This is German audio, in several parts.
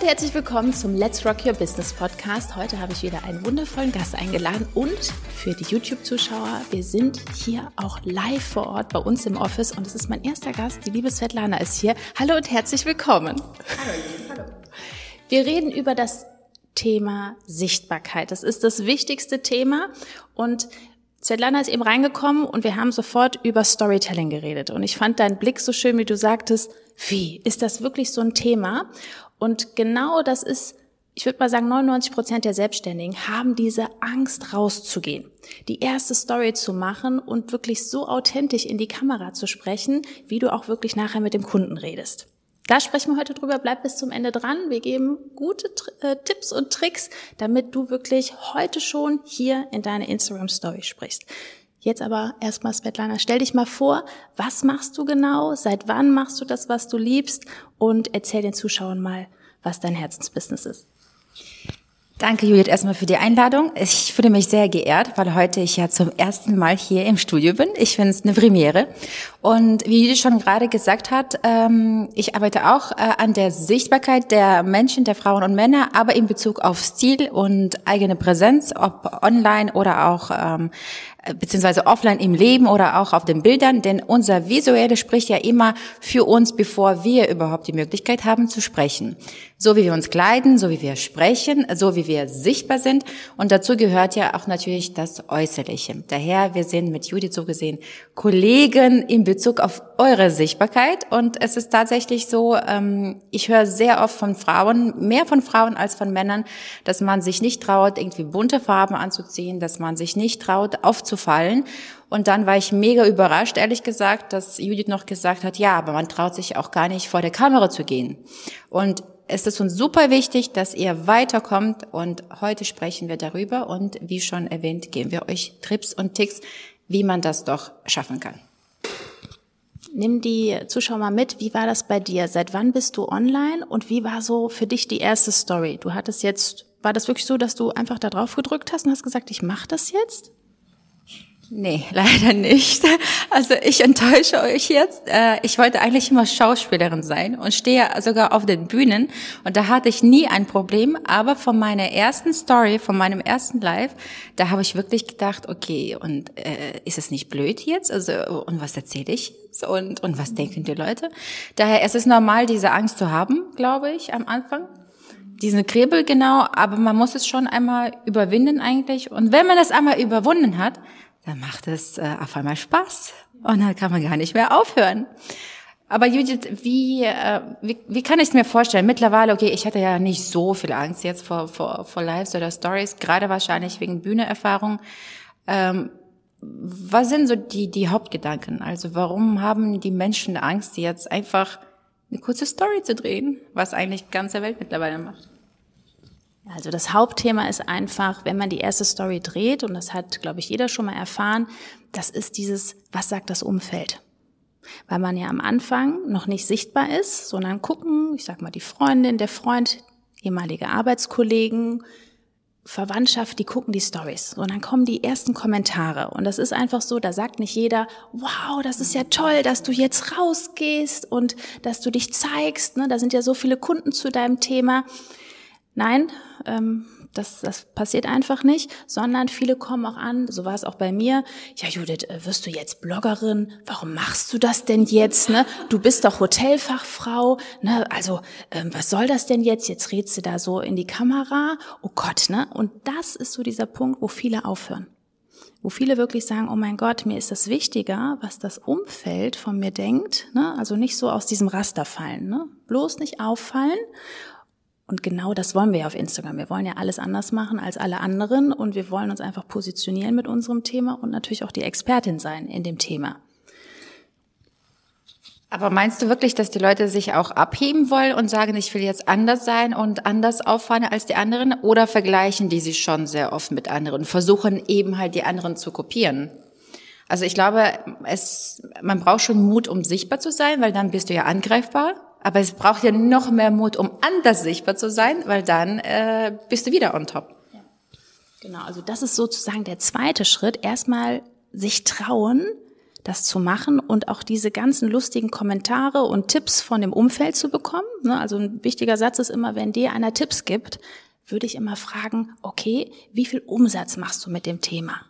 Und herzlich willkommen zum Let's Rock Your Business Podcast. Heute habe ich wieder einen wundervollen Gast eingeladen und für die YouTube-Zuschauer, wir sind hier auch live vor Ort bei uns im Office und es ist mein erster Gast, die liebe Svetlana ist hier. Hallo und herzlich willkommen. Hallo, hallo. Wir reden über das Thema Sichtbarkeit. Das ist das wichtigste Thema und Svetlana ist eben reingekommen und wir haben sofort über Storytelling geredet. Und ich fand deinen Blick so schön, wie du sagtest, wie, ist das wirklich so ein Thema? Und genau das ist, ich würde mal sagen, 99 Prozent der Selbstständigen haben diese Angst rauszugehen, die erste Story zu machen und wirklich so authentisch in die Kamera zu sprechen, wie du auch wirklich nachher mit dem Kunden redest. Da sprechen wir heute drüber. Bleib bis zum Ende dran. Wir geben gute äh, Tipps und Tricks, damit du wirklich heute schon hier in deine Instagram Story sprichst. Jetzt aber erstmal, Svetlana, stell dich mal vor, was machst du genau? Seit wann machst du das, was du liebst? Und erzähl den Zuschauern mal, was dein Herzensbusiness ist. Danke, Judith, erstmal für die Einladung. Ich fühle mich sehr geehrt, weil heute ich ja zum ersten Mal hier im Studio bin. Ich finde es eine Premiere. Und wie Judith schon gerade gesagt hat, ähm, ich arbeite auch äh, an der Sichtbarkeit der Menschen, der Frauen und Männer, aber in Bezug auf Stil und eigene Präsenz, ob online oder auch ähm, beziehungsweise offline im Leben oder auch auf den Bildern, denn unser Visuelle spricht ja immer für uns, bevor wir überhaupt die Möglichkeit haben zu sprechen. So wie wir uns kleiden, so wie wir sprechen, so wie wir sichtbar sind und dazu gehört ja auch natürlich das Äußerliche. Daher, wir sind mit Judith so gesehen Kollegen in Bezug auf eure Sichtbarkeit und es ist tatsächlich so, ähm, ich höre sehr oft von Frauen, mehr von Frauen als von Männern, dass man sich nicht traut, irgendwie bunte Farben anzuziehen, dass man sich nicht traut, aufzufallen aufzufallen. Und dann war ich mega überrascht, ehrlich gesagt, dass Judith noch gesagt hat, ja, aber man traut sich auch gar nicht vor der Kamera zu gehen. Und es ist uns super wichtig, dass ihr weiterkommt und heute sprechen wir darüber und wie schon erwähnt, geben wir euch Trips und Ticks, wie man das doch schaffen kann. Nimm die Zuschauer mal mit. Wie war das bei dir? Seit wann bist du online und wie war so für dich die erste Story? Du hattest jetzt, war das wirklich so, dass du einfach da drauf gedrückt hast und hast gesagt, ich mache das jetzt? Nee, leider nicht. Also ich enttäusche euch jetzt. Äh, ich wollte eigentlich immer Schauspielerin sein und stehe sogar auf den Bühnen und da hatte ich nie ein Problem. Aber von meiner ersten Story, von meinem ersten Live, da habe ich wirklich gedacht, okay, und äh, ist es nicht blöd jetzt? Also und was erzähle ich und und was denken die Leute? Daher es ist normal, diese Angst zu haben, glaube ich, am Anfang diesen Kribbel genau, aber man muss es schon einmal überwinden eigentlich. Und wenn man das einmal überwunden hat, dann macht es äh, auf einmal Spaß und dann kann man gar nicht mehr aufhören. Aber Judith, wie, äh, wie, wie kann ich es mir vorstellen? Mittlerweile, okay, ich hatte ja nicht so viel Angst jetzt vor, vor, vor Lives oder Stories, gerade wahrscheinlich wegen Bühneerfahrung. Ähm, was sind so die, die Hauptgedanken? Also warum haben die Menschen Angst, jetzt einfach eine kurze Story zu drehen, was eigentlich ganze Welt mittlerweile macht? Also das Hauptthema ist einfach, wenn man die erste Story dreht, und das hat, glaube ich, jeder schon mal erfahren, das ist dieses, was sagt das Umfeld? Weil man ja am Anfang noch nicht sichtbar ist, sondern gucken, ich sag mal, die Freundin, der Freund, ehemalige Arbeitskollegen, Verwandtschaft, die gucken die Stories und dann kommen die ersten Kommentare und das ist einfach so, da sagt nicht jeder, wow, das ist ja toll, dass du jetzt rausgehst und dass du dich zeigst, ne? da sind ja so viele Kunden zu deinem Thema. Nein, ähm, das, das passiert einfach nicht, sondern viele kommen auch an, so war es auch bei mir, ja Judith, äh, wirst du jetzt Bloggerin? Warum machst du das denn jetzt? Ne? Du bist doch Hotelfachfrau, ne? also ähm, was soll das denn jetzt? Jetzt redst du da so in die Kamera, oh Gott, ne? Und das ist so dieser Punkt, wo viele aufhören. Wo viele wirklich sagen, oh mein Gott, mir ist das wichtiger, was das Umfeld von mir denkt, ne? also nicht so aus diesem Raster fallen, ne? bloß nicht auffallen und genau das wollen wir ja auf Instagram. Wir wollen ja alles anders machen als alle anderen und wir wollen uns einfach positionieren mit unserem Thema und natürlich auch die Expertin sein in dem Thema. Aber meinst du wirklich, dass die Leute sich auch abheben wollen und sagen, ich will jetzt anders sein und anders auffallen als die anderen? Oder vergleichen die sich schon sehr oft mit anderen, versuchen eben halt die anderen zu kopieren? Also ich glaube, es, man braucht schon Mut, um sichtbar zu sein, weil dann bist du ja angreifbar. Aber es braucht ja noch mehr Mut, um anders sichtbar zu sein, weil dann äh, bist du wieder on top. Ja. Genau, also das ist sozusagen der zweite Schritt. Erstmal sich trauen, das zu machen und auch diese ganzen lustigen Kommentare und Tipps von dem Umfeld zu bekommen. Ne, also ein wichtiger Satz ist immer, wenn dir einer Tipps gibt, würde ich immer fragen, okay, wie viel Umsatz machst du mit dem Thema?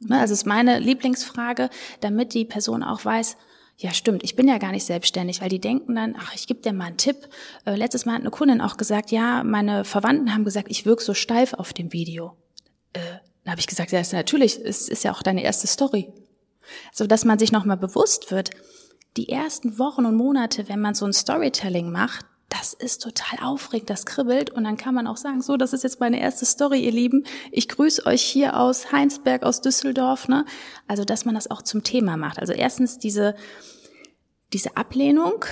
Ne, also ist meine Lieblingsfrage, damit die Person auch weiß, ja stimmt, ich bin ja gar nicht selbstständig, weil die denken dann, ach, ich gebe dir mal einen Tipp. Äh, letztes Mal hat eine Kundin auch gesagt, ja, meine Verwandten haben gesagt, ich wirke so steif auf dem Video. Äh, dann habe ich gesagt, ja, natürlich, es ist ja auch deine erste Story. So dass man sich nochmal bewusst wird, die ersten Wochen und Monate, wenn man so ein Storytelling macht, das ist total aufregend, das kribbelt und dann kann man auch sagen, so, das ist jetzt meine erste Story, ihr Lieben. Ich grüße euch hier aus Heinsberg, aus Düsseldorf, ne? Also, dass man das auch zum Thema macht. Also erstens diese, diese Ablehnung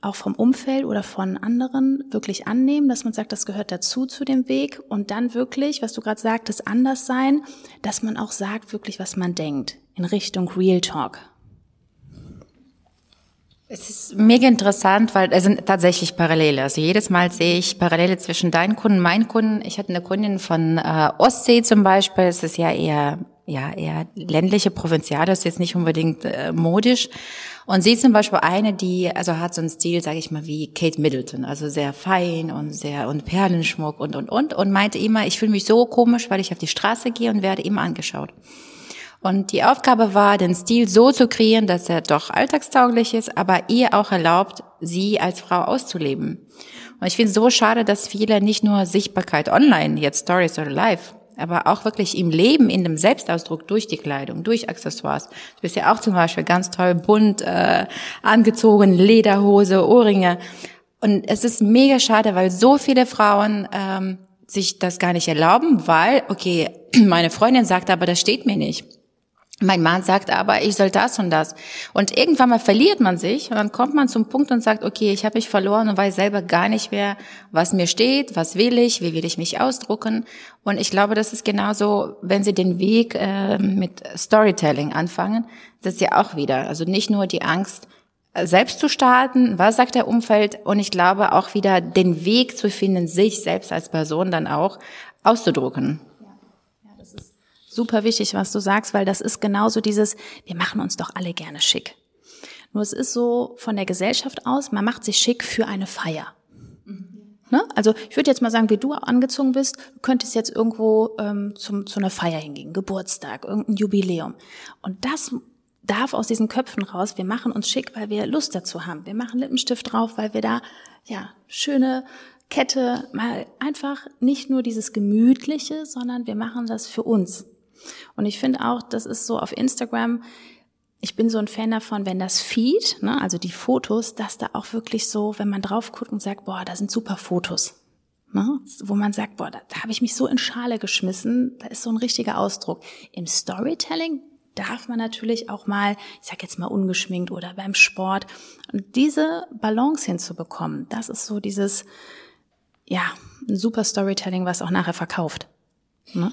auch vom Umfeld oder von anderen wirklich annehmen, dass man sagt, das gehört dazu zu dem Weg und dann wirklich, was du gerade sagtest, anders sein, dass man auch sagt wirklich, was man denkt in Richtung Real Talk. Es ist mega interessant, weil es sind tatsächlich Parallele. Also jedes Mal sehe ich Parallele zwischen deinen Kunden und meinen Kunden. Ich hatte eine Kundin von äh, Ostsee zum Beispiel. Es ist ja eher, ja, eher ländliche Provinzial. Das ist jetzt nicht unbedingt äh, modisch. Und sie ist zum Beispiel eine, die, also hat so einen Stil, sage ich mal, wie Kate Middleton. Also sehr fein und sehr, und Perlenschmuck und, und, und. Und meinte immer, ich fühle mich so komisch, weil ich auf die Straße gehe und werde immer angeschaut. Und die Aufgabe war, den Stil so zu kreieren, dass er doch alltagstauglich ist, aber ihr auch erlaubt, sie als Frau auszuleben. Und ich finde es so schade, dass viele nicht nur Sichtbarkeit online, jetzt Stories oder Live, aber auch wirklich im Leben, in dem Selbstausdruck durch die Kleidung, durch Accessoires. Du bist ja auch zum Beispiel ganz toll bunt äh, angezogen, Lederhose, Ohrringe. Und es ist mega schade, weil so viele Frauen ähm, sich das gar nicht erlauben, weil, okay, meine Freundin sagt aber, das steht mir nicht. Mein Mann sagt aber, ich soll das und das. Und irgendwann mal verliert man sich und dann kommt man zum Punkt und sagt, okay, ich habe mich verloren und weiß selber gar nicht mehr, was mir steht, was will ich, wie will ich mich ausdrucken. Und ich glaube, das ist genauso, wenn Sie den Weg äh, mit Storytelling anfangen, das ist ja auch wieder, also nicht nur die Angst, äh, selbst zu starten, was sagt der Umfeld und ich glaube auch wieder den Weg zu finden, sich selbst als Person dann auch auszudrucken super wichtig, was du sagst, weil das ist genauso dieses, wir machen uns doch alle gerne schick. Nur es ist so von der Gesellschaft aus, man macht sich schick für eine Feier. Ne? Also ich würde jetzt mal sagen, wie du angezogen bist, du könntest jetzt irgendwo ähm, zum, zu einer Feier hingehen, Geburtstag, irgendein Jubiläum. Und das darf aus diesen Köpfen raus. Wir machen uns schick, weil wir Lust dazu haben. Wir machen Lippenstift drauf, weil wir da ja schöne Kette mal einfach nicht nur dieses gemütliche, sondern wir machen das für uns. Und ich finde auch, das ist so auf Instagram, ich bin so ein Fan davon, wenn das Feed, ne, also die Fotos, dass da auch wirklich so, wenn man drauf guckt und sagt, boah, da sind super Fotos. Ne, wo man sagt, boah, da, da habe ich mich so in Schale geschmissen, da ist so ein richtiger Ausdruck. Im Storytelling darf man natürlich auch mal, ich sag jetzt mal ungeschminkt oder beim Sport. Diese Balance hinzubekommen, das ist so dieses, ja, ein super Storytelling, was auch nachher verkauft. Ne?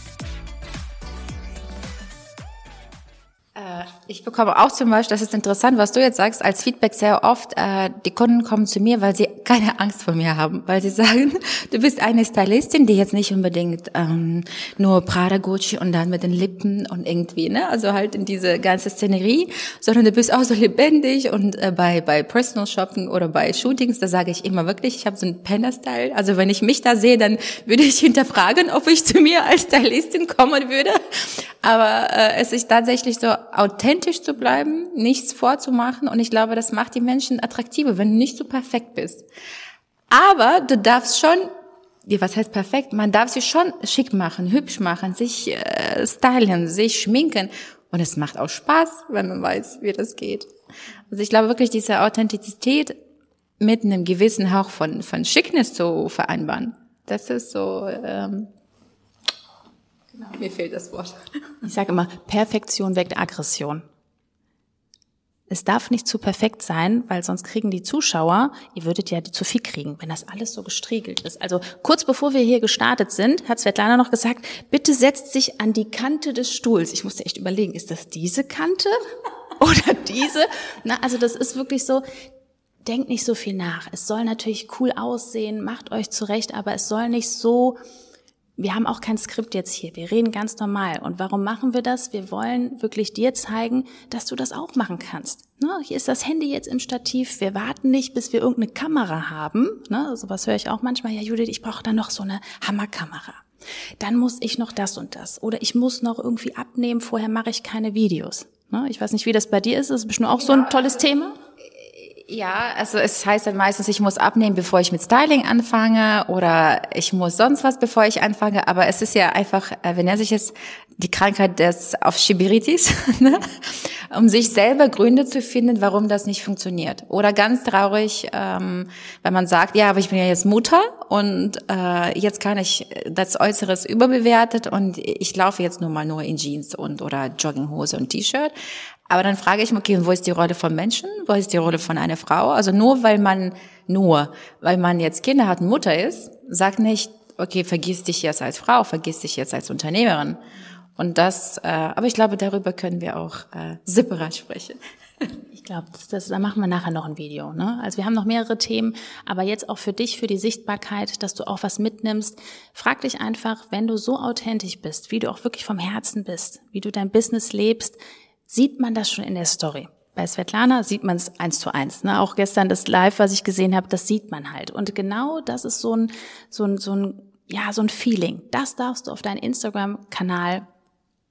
Ich bekomme auch zum Beispiel, das ist interessant, was du jetzt sagst, als Feedback sehr oft, äh, die Kunden kommen zu mir, weil sie keine Angst vor mir haben, weil sie sagen, du bist eine Stylistin, die jetzt nicht unbedingt ähm, nur Prada, Gucci und dann mit den Lippen und irgendwie, ne, also halt in diese ganze Szenerie, sondern du bist auch so lebendig und äh, bei bei Personal Shopping oder bei Shootings, da sage ich immer wirklich, ich habe so einen Penner-Style, also wenn ich mich da sehe, dann würde ich hinterfragen, ob ich zu mir als Stylistin kommen würde, aber äh, es ist tatsächlich so authentisch zu bleiben, nichts vorzumachen. Und ich glaube, das macht die Menschen attraktiver, wenn du nicht so perfekt bist. Aber du darfst schon, was heißt perfekt? Man darf sich schon schick machen, hübsch machen, sich äh, stylen, sich schminken. Und es macht auch Spaß, wenn man weiß, wie das geht. Also ich glaube wirklich, diese Authentizität mit einem gewissen Hauch von, von Schickness zu vereinbaren, das ist so, ähm, genau, mir fehlt das Wort. Ich sage immer, Perfektion weckt Aggression. Es darf nicht zu perfekt sein, weil sonst kriegen die Zuschauer, ihr würdet ja zu viel kriegen, wenn das alles so gestriegelt ist. Also kurz bevor wir hier gestartet sind, hat Svetlana noch gesagt, bitte setzt sich an die Kante des Stuhls. Ich musste echt überlegen, ist das diese Kante oder diese? Na, also das ist wirklich so, denkt nicht so viel nach. Es soll natürlich cool aussehen, macht euch zurecht, aber es soll nicht so wir haben auch kein Skript jetzt hier. Wir reden ganz normal. Und warum machen wir das? Wir wollen wirklich dir zeigen, dass du das auch machen kannst. Ne? Hier ist das Handy jetzt im Stativ. Wir warten nicht, bis wir irgendeine Kamera haben. Ne? Sowas höre ich auch manchmal. Ja, Judith, ich brauche da noch so eine Hammerkamera. Dann muss ich noch das und das. Oder ich muss noch irgendwie abnehmen. Vorher mache ich keine Videos. Ne? Ich weiß nicht, wie das bei dir ist. Das ist bestimmt auch so ein tolles Thema. Ja, also es heißt dann meistens, ich muss abnehmen, bevor ich mit Styling anfange oder ich muss sonst was, bevor ich anfange. Aber es ist ja einfach, äh, wenn er sich jetzt die Krankheit des Aufschieberitis, ne? um sich selber Gründe zu finden, warum das nicht funktioniert. Oder ganz traurig, ähm, wenn man sagt, ja, aber ich bin ja jetzt Mutter und äh, jetzt kann ich das Äußeres überbewertet und ich laufe jetzt nur mal nur in Jeans und oder Jogginghose und T-Shirt. Aber dann frage ich mich, okay, wo ist die Rolle von Menschen? Wo ist die Rolle von einer Frau? Also nur weil man, nur weil man jetzt Kinder hat und Mutter ist, sagt nicht, okay, vergiss dich jetzt als Frau, vergiss dich jetzt als Unternehmerin. Und das, äh, aber ich glaube, darüber können wir auch äh, separat sprechen. Ich glaube, das, das, da machen wir nachher noch ein Video. Ne? Also wir haben noch mehrere Themen, aber jetzt auch für dich, für die Sichtbarkeit, dass du auch was mitnimmst. Frag dich einfach, wenn du so authentisch bist, wie du auch wirklich vom Herzen bist, wie du dein Business lebst, sieht man das schon in der Story. Bei Svetlana sieht man es eins zu eins. Ne? Auch gestern das Live, was ich gesehen habe, das sieht man halt. Und genau das ist so ein, so ein, so ein, ja, so ein Feeling. Das darfst du auf deinen Instagram-Kanal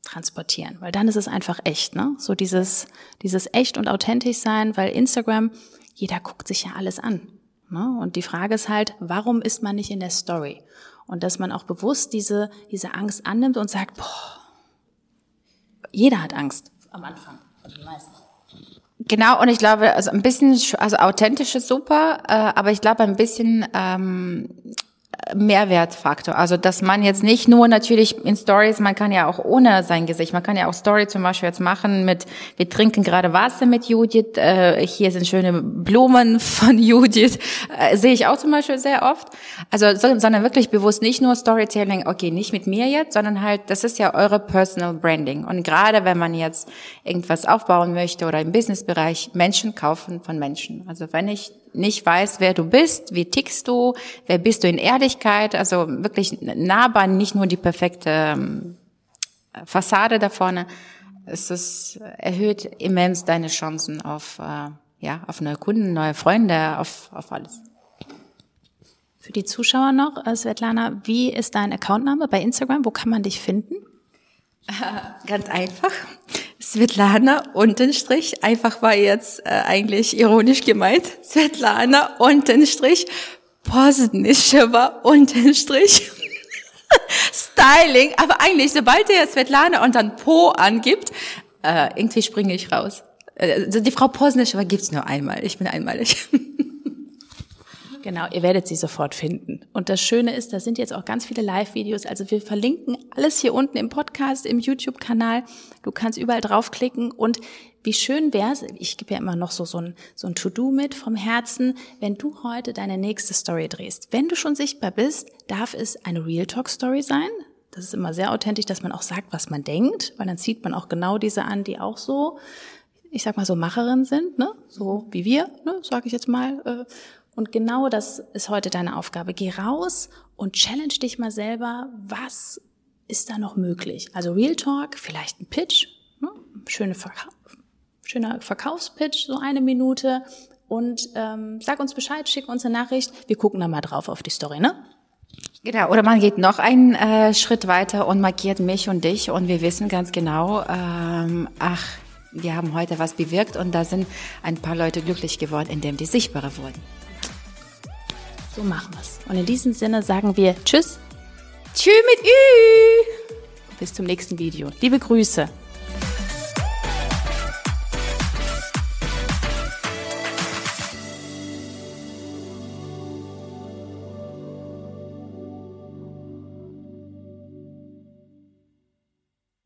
transportieren, weil dann ist es einfach echt, ne? So dieses, dieses echt und authentisch sein, weil Instagram, jeder guckt sich ja alles an. Ne? Und die Frage ist halt, warum ist man nicht in der Story? Und dass man auch bewusst diese, diese Angst annimmt und sagt, boah, jeder hat Angst am Anfang, also die meisten. Genau, und ich glaube, also ein bisschen, also authentisch ist super, äh, aber ich glaube ein bisschen ähm, Mehrwertfaktor. Also, dass man jetzt nicht nur natürlich in Stories, man kann ja auch ohne sein Gesicht, man kann ja auch Story zum Beispiel jetzt machen mit, wir trinken gerade Wasser mit Judith, äh, hier sind schöne Blumen von Judith, äh, sehe ich auch zum Beispiel sehr oft. Also, sondern wirklich bewusst nicht nur Storytelling, okay, nicht mit mir jetzt, sondern halt, das ist ja eure Personal Branding. Und gerade wenn man jetzt irgendwas aufbauen möchte oder im Businessbereich, Menschen kaufen von Menschen. Also, wenn ich nicht weiß, wer du bist, wie tickst du, wer bist du in Ehrlichkeit, also wirklich nahbar, nicht nur die perfekte ähm, Fassade da vorne. Es ist, erhöht immens deine Chancen auf, äh, ja, auf neue Kunden, neue Freunde, auf, auf alles. Für die Zuschauer noch, äh, Svetlana, wie ist dein Accountname bei Instagram? Wo kann man dich finden? Ganz einfach. Svetlana Unterstrich, einfach war jetzt äh, eigentlich ironisch gemeint, Svetlana Unterstrich Posnischewa Unterstrich Styling, aber eigentlich, sobald er Svetlana und dann Po angibt, äh, irgendwie springe ich raus. Äh, also die Frau Posnischewa gibt's nur einmal, ich bin einmalig. Genau, ihr werdet sie sofort finden. Und das Schöne ist, da sind jetzt auch ganz viele Live-Videos. Also wir verlinken alles hier unten im Podcast, im YouTube-Kanal. Du kannst überall draufklicken und wie schön wär's, ich gebe ja immer noch so, so ein, so ein To-Do mit vom Herzen, wenn du heute deine nächste Story drehst. Wenn du schon sichtbar bist, darf es eine Real Talk Story sein. Das ist immer sehr authentisch, dass man auch sagt, was man denkt, weil dann zieht man auch genau diese an, die auch so, ich sag mal so Macherinnen sind, ne? so wie wir, ne? sage ich jetzt mal. Und genau das ist heute deine Aufgabe. Geh raus und challenge dich mal selber, was ist da noch möglich? Also Real Talk, vielleicht ein Pitch, ne? Schöne Verkauf, schöner Verkaufspitch, so eine Minute. Und ähm, sag uns Bescheid, schick uns eine Nachricht. Wir gucken da mal drauf auf die Story, ne? Genau, oder man geht noch einen äh, Schritt weiter und markiert mich und dich und wir wissen ganz genau, ähm, ach, wir haben heute was bewirkt und da sind ein paar Leute glücklich geworden, indem die sichtbarer wurden. So machen wir's. Und in diesem Sinne sagen wir Tschüss. Tschüss mit Ü. Bis zum nächsten Video. Liebe Grüße.